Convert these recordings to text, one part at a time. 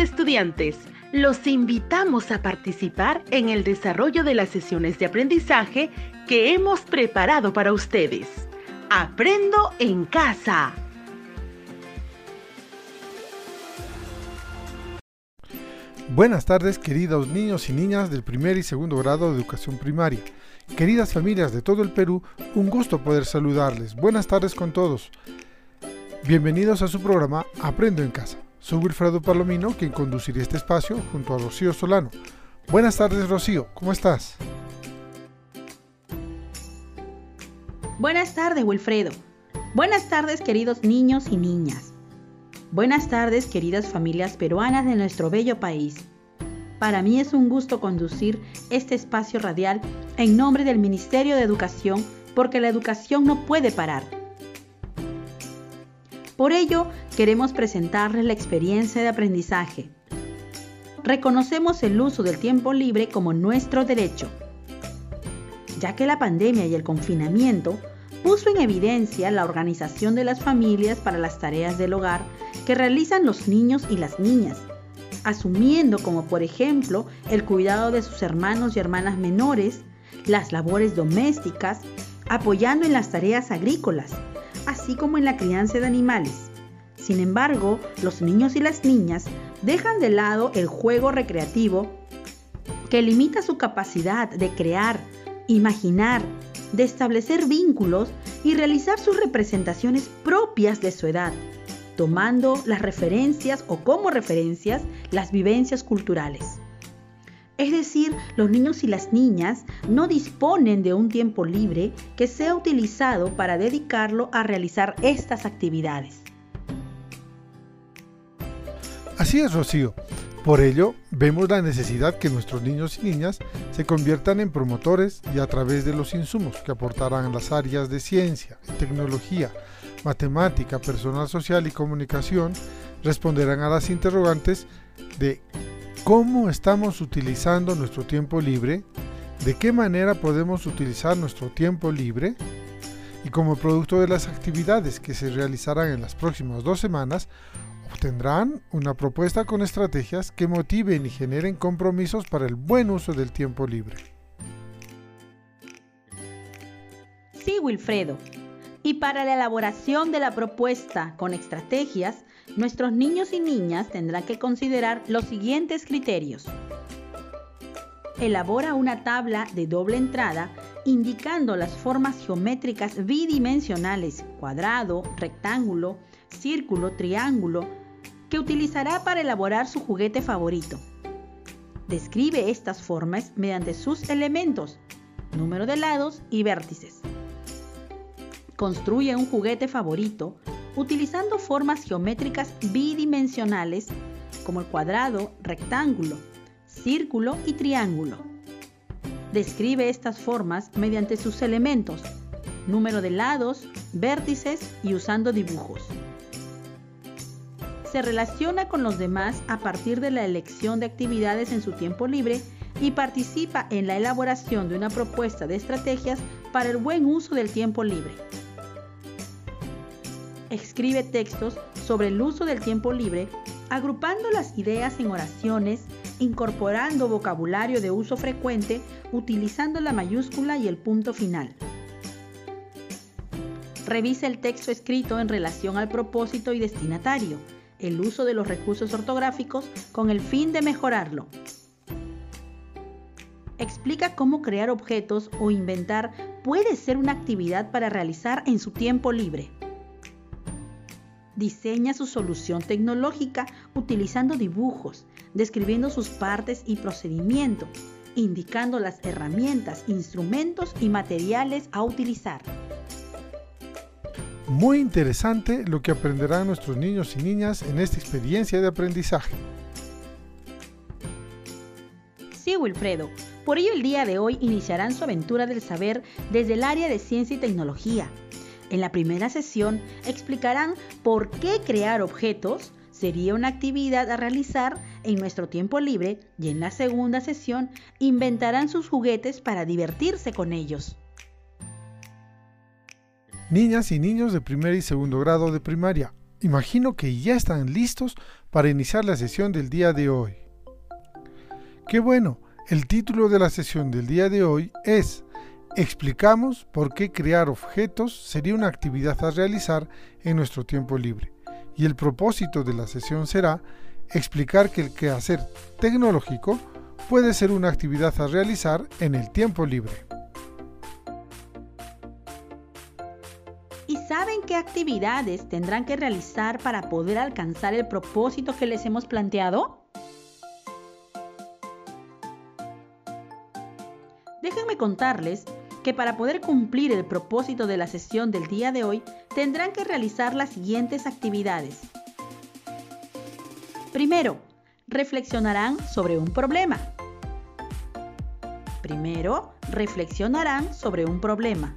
Estudiantes, los invitamos a participar en el desarrollo de las sesiones de aprendizaje que hemos preparado para ustedes. Aprendo en casa. Buenas tardes, queridos niños y niñas del primer y segundo grado de educación primaria. Queridas familias de todo el Perú, un gusto poder saludarles. Buenas tardes con todos. Bienvenidos a su programa Aprendo en casa. Soy Wilfredo Palomino, quien conducirá este espacio junto a Rocío Solano. Buenas tardes, Rocío, ¿cómo estás? Buenas tardes, Wilfredo. Buenas tardes, queridos niños y niñas. Buenas tardes, queridas familias peruanas de nuestro bello país. Para mí es un gusto conducir este espacio radial en nombre del Ministerio de Educación porque la educación no puede parar. Por ello, queremos presentarles la experiencia de aprendizaje. Reconocemos el uso del tiempo libre como nuestro derecho, ya que la pandemia y el confinamiento puso en evidencia la organización de las familias para las tareas del hogar que realizan los niños y las niñas, asumiendo como por ejemplo el cuidado de sus hermanos y hermanas menores, las labores domésticas, apoyando en las tareas agrícolas, así como en la crianza de animales. Sin embargo, los niños y las niñas dejan de lado el juego recreativo que limita su capacidad de crear, imaginar, de establecer vínculos y realizar sus representaciones propias de su edad, tomando las referencias o como referencias las vivencias culturales. Es decir, los niños y las niñas no disponen de un tiempo libre que sea utilizado para dedicarlo a realizar estas actividades. Así es, Rocío. Por ello, vemos la necesidad que nuestros niños y niñas se conviertan en promotores y a través de los insumos que aportarán las áreas de ciencia, tecnología, matemática, personal social y comunicación, responderán a las interrogantes de cómo estamos utilizando nuestro tiempo libre, de qué manera podemos utilizar nuestro tiempo libre y como producto de las actividades que se realizarán en las próximas dos semanas, obtendrán una propuesta con estrategias que motiven y generen compromisos para el buen uso del tiempo libre. Sí, Wilfredo. Y para la elaboración de la propuesta con estrategias, nuestros niños y niñas tendrán que considerar los siguientes criterios. Elabora una tabla de doble entrada indicando las formas geométricas bidimensionales, cuadrado, rectángulo, círculo, triángulo, que utilizará para elaborar su juguete favorito. Describe estas formas mediante sus elementos, número de lados y vértices. Construye un juguete favorito utilizando formas geométricas bidimensionales como el cuadrado, rectángulo, círculo y triángulo. Describe estas formas mediante sus elementos, número de lados, vértices y usando dibujos. Se relaciona con los demás a partir de la elección de actividades en su tiempo libre y participa en la elaboración de una propuesta de estrategias para el buen uso del tiempo libre escribe textos sobre el uso del tiempo libre, agrupando las ideas en oraciones, incorporando vocabulario de uso frecuente, utilizando la mayúscula y el punto final. Revisa el texto escrito en relación al propósito y destinatario, el uso de los recursos ortográficos con el fin de mejorarlo. Explica cómo crear objetos o inventar puede ser una actividad para realizar en su tiempo libre diseña su solución tecnológica utilizando dibujos, describiendo sus partes y procedimientos, indicando las herramientas, instrumentos y materiales a utilizar. Muy interesante lo que aprenderán nuestros niños y niñas en esta experiencia de aprendizaje. Sí, Wilfredo. Por ello el día de hoy iniciarán su aventura del saber desde el área de ciencia y tecnología, en la primera sesión explicarán por qué crear objetos sería una actividad a realizar en nuestro tiempo libre y en la segunda sesión inventarán sus juguetes para divertirse con ellos. Niñas y niños de primer y segundo grado de primaria, imagino que ya están listos para iniciar la sesión del día de hoy. Qué bueno, el título de la sesión del día de hoy es Explicamos por qué crear objetos sería una actividad a realizar en nuestro tiempo libre. Y el propósito de la sesión será explicar que el quehacer tecnológico puede ser una actividad a realizar en el tiempo libre. ¿Y saben qué actividades tendrán que realizar para poder alcanzar el propósito que les hemos planteado? Déjenme contarles que para poder cumplir el propósito de la sesión del día de hoy tendrán que realizar las siguientes actividades. Primero, reflexionarán sobre un problema. Primero, reflexionarán sobre un problema.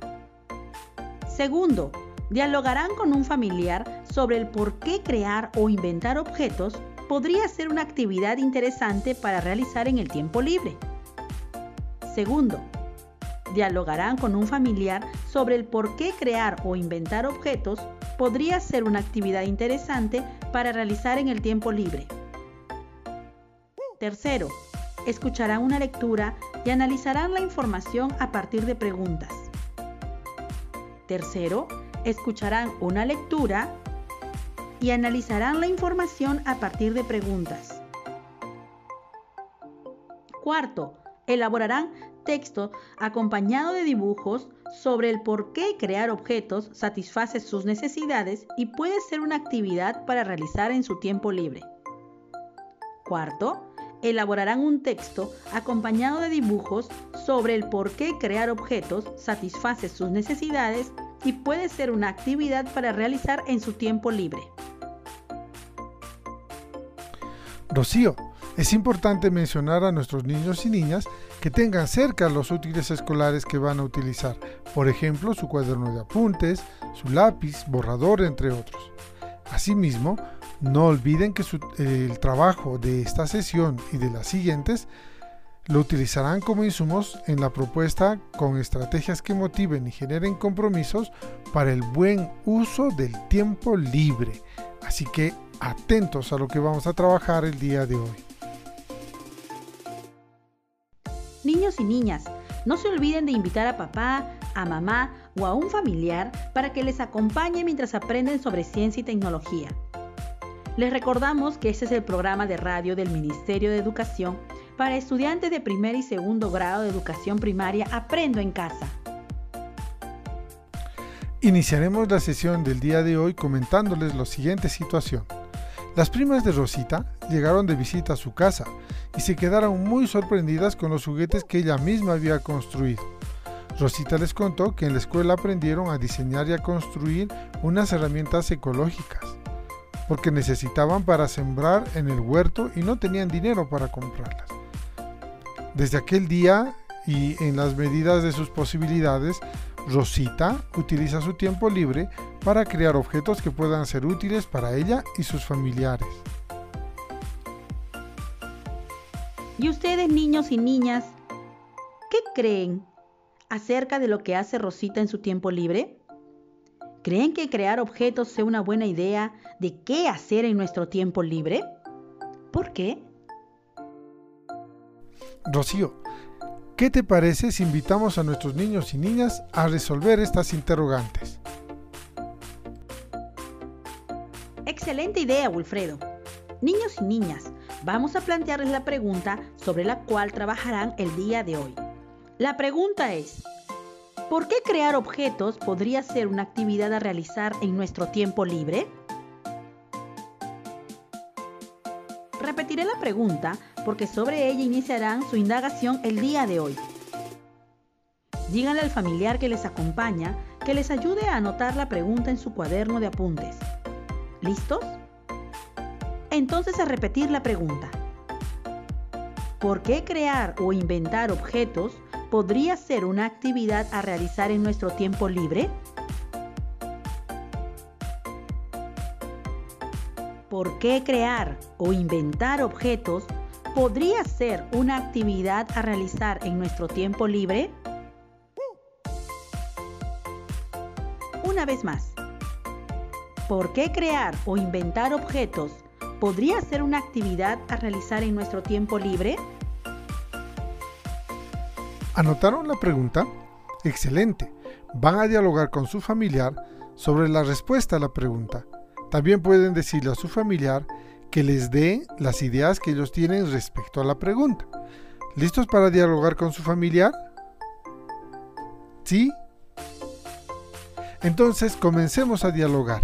Segundo, dialogarán con un familiar sobre el por qué crear o inventar objetos podría ser una actividad interesante para realizar en el tiempo libre. Segundo, dialogarán con un familiar sobre el por qué crear o inventar objetos podría ser una actividad interesante para realizar en el tiempo libre. Tercero, escucharán una lectura y analizarán la información a partir de preguntas. Tercero, escucharán una lectura y analizarán la información a partir de preguntas. Cuarto, elaborarán texto acompañado de dibujos sobre el por qué crear objetos satisface sus necesidades y puede ser una actividad para realizar en su tiempo libre. Cuarto, elaborarán un texto acompañado de dibujos sobre el por qué crear objetos satisface sus necesidades y puede ser una actividad para realizar en su tiempo libre. Rocío, es importante mencionar a nuestros niños y niñas que tengan cerca los útiles escolares que van a utilizar, por ejemplo su cuaderno de apuntes, su lápiz, borrador, entre otros. Asimismo, no olviden que el trabajo de esta sesión y de las siguientes lo utilizarán como insumos en la propuesta con estrategias que motiven y generen compromisos para el buen uso del tiempo libre. Así que atentos a lo que vamos a trabajar el día de hoy. Niños y niñas, no se olviden de invitar a papá, a mamá o a un familiar para que les acompañe mientras aprenden sobre ciencia y tecnología. Les recordamos que este es el programa de radio del Ministerio de Educación para estudiantes de primer y segundo grado de educación primaria Aprendo en casa. Iniciaremos la sesión del día de hoy comentándoles la siguiente situación. Las primas de Rosita llegaron de visita a su casa y se quedaron muy sorprendidas con los juguetes que ella misma había construido. Rosita les contó que en la escuela aprendieron a diseñar y a construir unas herramientas ecológicas, porque necesitaban para sembrar en el huerto y no tenían dinero para comprarlas. Desde aquel día y en las medidas de sus posibilidades, Rosita utiliza su tiempo libre para crear objetos que puedan ser útiles para ella y sus familiares. ¿Y ustedes, niños y niñas, qué creen acerca de lo que hace Rosita en su tiempo libre? ¿Creen que crear objetos sea una buena idea de qué hacer en nuestro tiempo libre? ¿Por qué? Rocío, ¿Qué te parece si invitamos a nuestros niños y niñas a resolver estas interrogantes? Excelente idea, Wilfredo. Niños y niñas, vamos a plantearles la pregunta sobre la cual trabajarán el día de hoy. La pregunta es, ¿por qué crear objetos podría ser una actividad a realizar en nuestro tiempo libre? Repetiré la pregunta porque sobre ella iniciarán su indagación el día de hoy. Díganle al familiar que les acompaña que les ayude a anotar la pregunta en su cuaderno de apuntes. ¿Listos? Entonces a repetir la pregunta. ¿Por qué crear o inventar objetos podría ser una actividad a realizar en nuestro tiempo libre? ¿Por qué crear o inventar objetos podría ser una actividad a realizar en nuestro tiempo libre? Una vez más, ¿por qué crear o inventar objetos podría ser una actividad a realizar en nuestro tiempo libre? ¿Anotaron la pregunta? Excelente. Van a dialogar con su familiar sobre la respuesta a la pregunta. También pueden decirle a su familiar que les dé las ideas que ellos tienen respecto a la pregunta. ¿Listos para dialogar con su familiar? ¿Sí? Entonces comencemos a dialogar.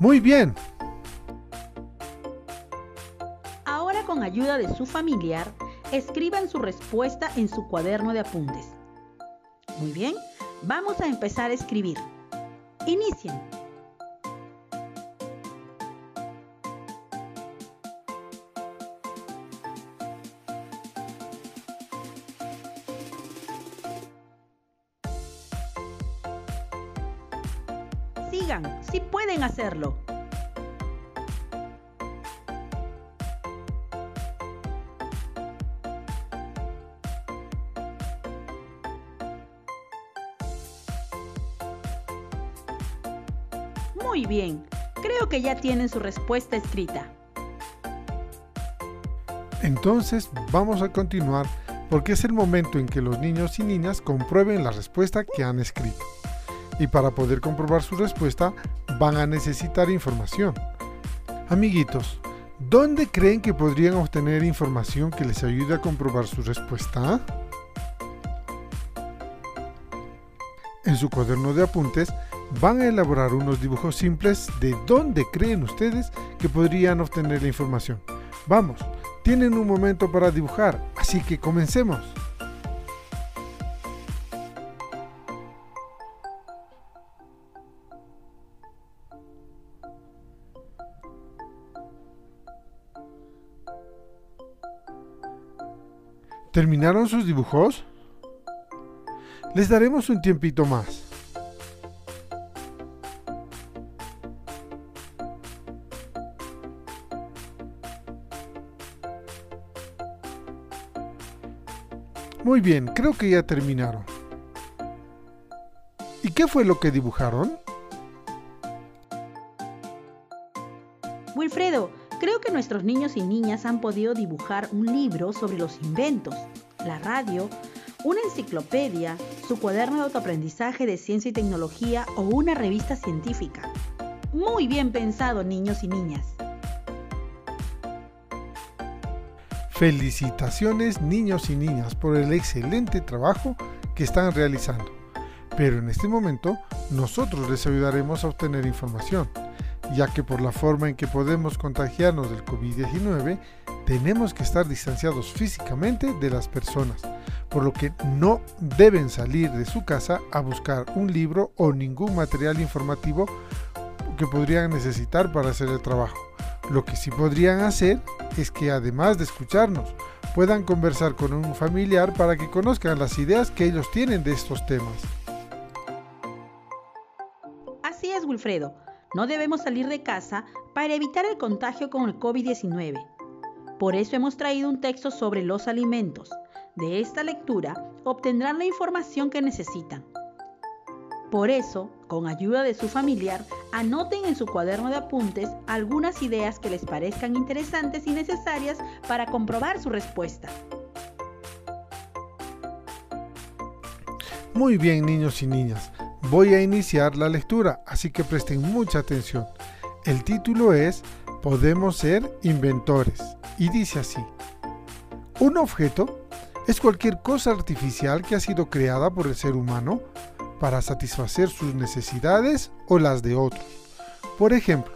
Muy bien. Ahora con ayuda de su familiar, escriban su respuesta en su cuaderno de apuntes. Muy bien, vamos a empezar a escribir. Inicien. Hacerlo. Muy bien, creo que ya tienen su respuesta escrita. Entonces vamos a continuar porque es el momento en que los niños y niñas comprueben la respuesta que han escrito. Y para poder comprobar su respuesta van a necesitar información. Amiguitos, ¿dónde creen que podrían obtener información que les ayude a comprobar su respuesta? En su cuaderno de apuntes van a elaborar unos dibujos simples de dónde creen ustedes que podrían obtener la información. Vamos, tienen un momento para dibujar, así que comencemos. ¿Terminaron sus dibujos? Les daremos un tiempito más. Muy bien, creo que ya terminaron. ¿Y qué fue lo que dibujaron? Niños y niñas han podido dibujar un libro sobre los inventos, la radio, una enciclopedia, su cuaderno de autoaprendizaje de ciencia y tecnología o una revista científica. Muy bien pensado, niños y niñas. Felicitaciones niños y niñas por el excelente trabajo que están realizando. Pero en este momento nosotros les ayudaremos a obtener información, ya que por la forma en que podemos contagiarnos del COVID-19, tenemos que estar distanciados físicamente de las personas, por lo que no deben salir de su casa a buscar un libro o ningún material informativo que podrían necesitar para hacer el trabajo. Lo que sí podrían hacer es que además de escucharnos, puedan conversar con un familiar para que conozcan las ideas que ellos tienen de estos temas. Así es, Wilfredo. No debemos salir de casa para evitar el contagio con el COVID-19. Por eso hemos traído un texto sobre los alimentos. De esta lectura obtendrán la información que necesitan. Por eso, con ayuda de su familiar, anoten en su cuaderno de apuntes algunas ideas que les parezcan interesantes y necesarias para comprobar su respuesta. Muy bien niños y niñas, voy a iniciar la lectura, así que presten mucha atención. El título es Podemos ser inventores y dice así. Un objeto es cualquier cosa artificial que ha sido creada por el ser humano para satisfacer sus necesidades o las de otros. Por ejemplo,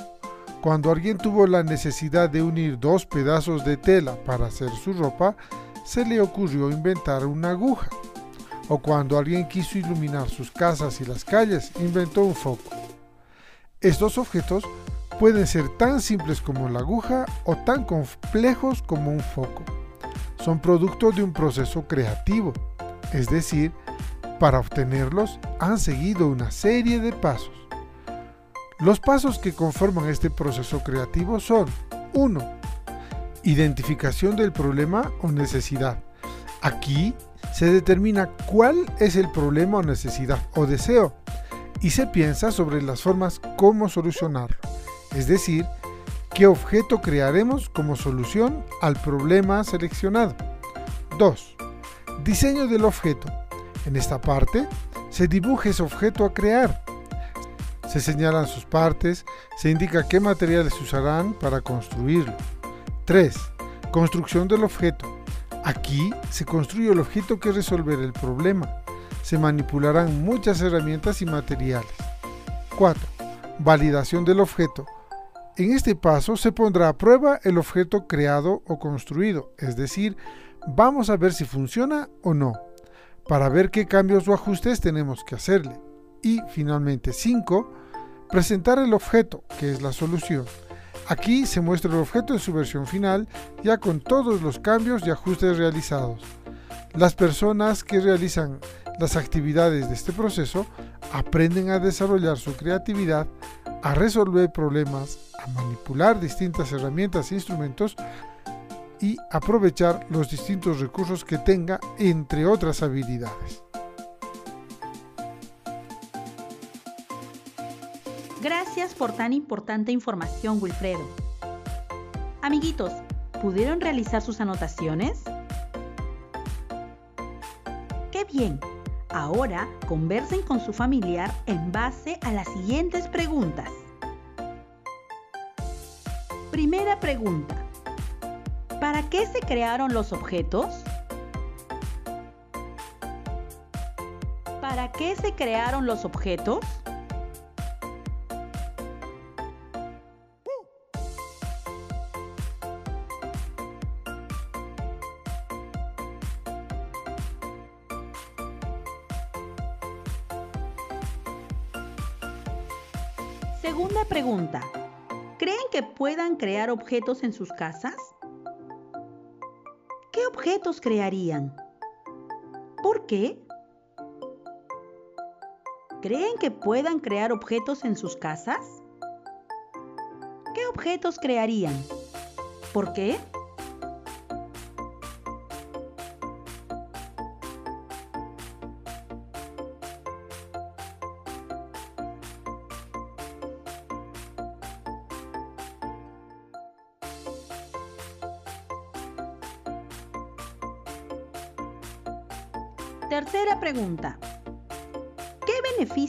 cuando alguien tuvo la necesidad de unir dos pedazos de tela para hacer su ropa, se le ocurrió inventar una aguja. O cuando alguien quiso iluminar sus casas y las calles, inventó un foco. Estos objetos pueden ser tan simples como la aguja o tan complejos como un foco. Son producto de un proceso creativo, es decir, para obtenerlos han seguido una serie de pasos. Los pasos que conforman este proceso creativo son 1. Identificación del problema o necesidad. Aquí se determina cuál es el problema o necesidad o deseo y se piensa sobre las formas cómo solucionarlo, es decir, qué objeto crearemos como solución al problema seleccionado. 2. Diseño del objeto. En esta parte se dibuja ese objeto a crear. Se señalan sus partes, se indica qué materiales usarán para construirlo. 3. Construcción del objeto. Aquí se construye el objeto que resolver el problema. Se manipularán muchas herramientas y materiales. 4. Validación del objeto. En este paso se pondrá a prueba el objeto creado o construido, es decir, vamos a ver si funciona o no, para ver qué cambios o ajustes tenemos que hacerle. Y finalmente 5. Presentar el objeto, que es la solución. Aquí se muestra el objeto en su versión final, ya con todos los cambios y ajustes realizados. Las personas que realizan las actividades de este proceso aprenden a desarrollar su creatividad, a resolver problemas, a manipular distintas herramientas e instrumentos y aprovechar los distintos recursos que tenga, entre otras habilidades. Gracias por tan importante información, Wilfredo. Amiguitos, ¿pudieron realizar sus anotaciones? ¡Qué bien! Ahora conversen con su familiar en base a las siguientes preguntas. Primera pregunta. ¿Para qué se crearon los objetos? ¿Para qué se crearon los objetos? Puedan crear objetos en sus casas? ¿Qué objetos crearían? ¿Por qué? ¿Creen que puedan crear objetos en sus casas? ¿Qué objetos crearían? ¿Por qué?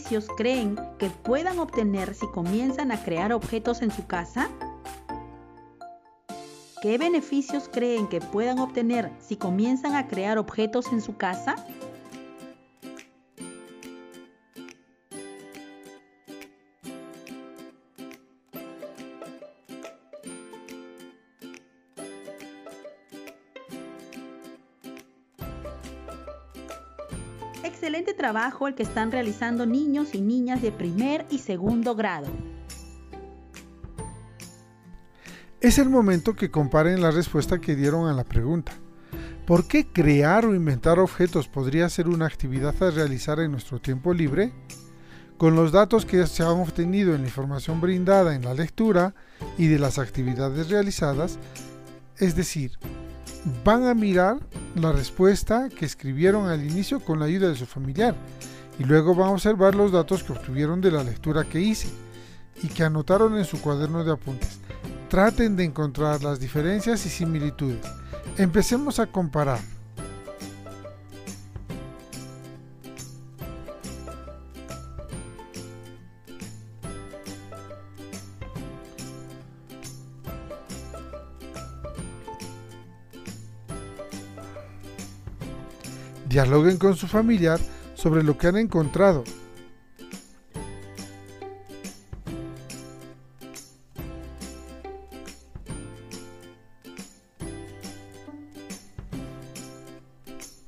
Beneficios creen que puedan obtener si comienzan a crear objetos en su casa? ¿Qué beneficios creen que puedan obtener si comienzan a crear objetos en su casa? Excelente trabajo el que están realizando niños y niñas de primer y segundo grado. Es el momento que comparen la respuesta que dieron a la pregunta. ¿Por qué crear o inventar objetos podría ser una actividad a realizar en nuestro tiempo libre? Con los datos que se han obtenido en la información brindada en la lectura y de las actividades realizadas, es decir, van a mirar la respuesta que escribieron al inicio con la ayuda de su familiar y luego van a observar los datos que obtuvieron de la lectura que hice y que anotaron en su cuaderno de apuntes. Traten de encontrar las diferencias y similitudes. Empecemos a comparar. Dialoguen con su familiar sobre lo que han encontrado.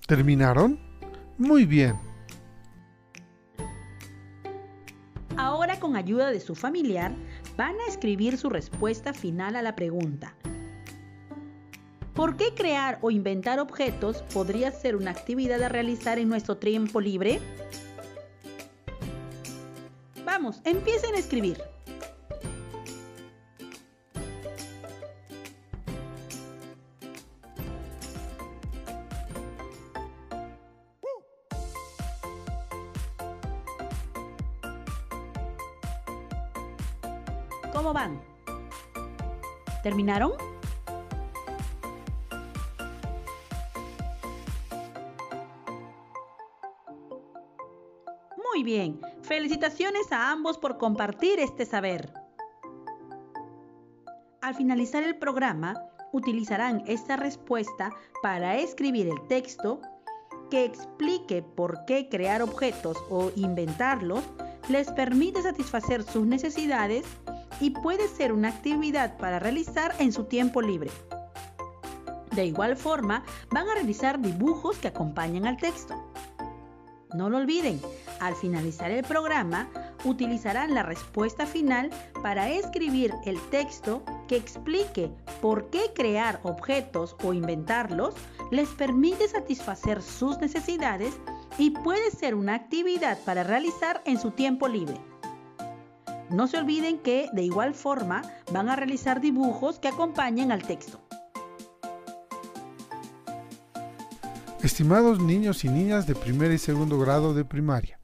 ¿Terminaron? Muy bien. Ahora con ayuda de su familiar van a escribir su respuesta final a la pregunta. ¿Por qué crear o inventar objetos podría ser una actividad a realizar en nuestro tiempo libre? Vamos, empiecen a escribir. ¿Cómo van? ¿Terminaron? Muy bien, felicitaciones a ambos por compartir este saber. Al finalizar el programa, utilizarán esta respuesta para escribir el texto que explique por qué crear objetos o inventarlos les permite satisfacer sus necesidades y puede ser una actividad para realizar en su tiempo libre. De igual forma, van a realizar dibujos que acompañan al texto. No lo olviden, al finalizar el programa, utilizarán la respuesta final para escribir el texto que explique por qué crear objetos o inventarlos les permite satisfacer sus necesidades y puede ser una actividad para realizar en su tiempo libre. No se olviden que de igual forma van a realizar dibujos que acompañen al texto. Estimados niños y niñas de primer y segundo grado de primaria,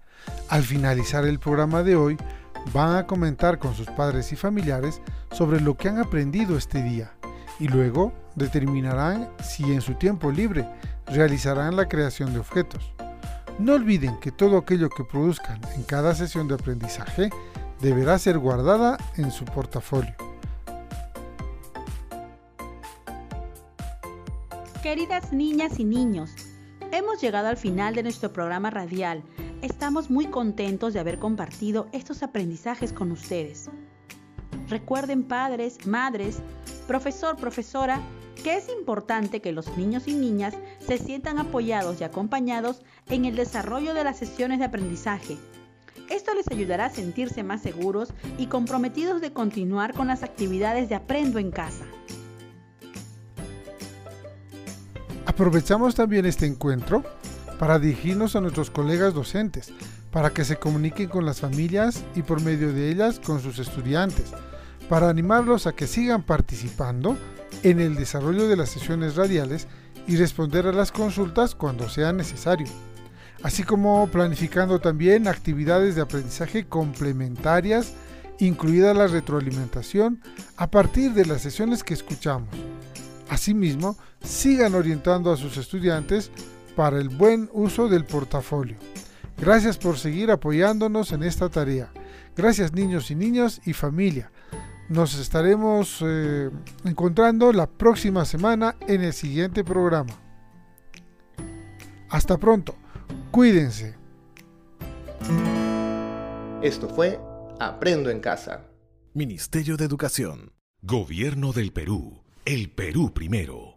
al finalizar el programa de hoy, van a comentar con sus padres y familiares sobre lo que han aprendido este día y luego determinarán si en su tiempo libre realizarán la creación de objetos. No olviden que todo aquello que produzcan en cada sesión de aprendizaje deberá ser guardada en su portafolio. Queridas niñas y niños, hemos llegado al final de nuestro programa radial. Estamos muy contentos de haber compartido estos aprendizajes con ustedes. Recuerden padres, madres, profesor, profesora, que es importante que los niños y niñas se sientan apoyados y acompañados en el desarrollo de las sesiones de aprendizaje. Esto les ayudará a sentirse más seguros y comprometidos de continuar con las actividades de Aprendo en casa. Aprovechamos también este encuentro para dirigirnos a nuestros colegas docentes, para que se comuniquen con las familias y por medio de ellas con sus estudiantes, para animarlos a que sigan participando en el desarrollo de las sesiones radiales y responder a las consultas cuando sea necesario, así como planificando también actividades de aprendizaje complementarias, incluida la retroalimentación, a partir de las sesiones que escuchamos. Asimismo, sigan orientando a sus estudiantes para el buen uso del portafolio. Gracias por seguir apoyándonos en esta tarea. Gracias niños y niñas y familia. Nos estaremos eh, encontrando la próxima semana en el siguiente programa. Hasta pronto. Cuídense. Esto fue Aprendo en Casa. Ministerio de Educación. Gobierno del Perú. El Perú primero.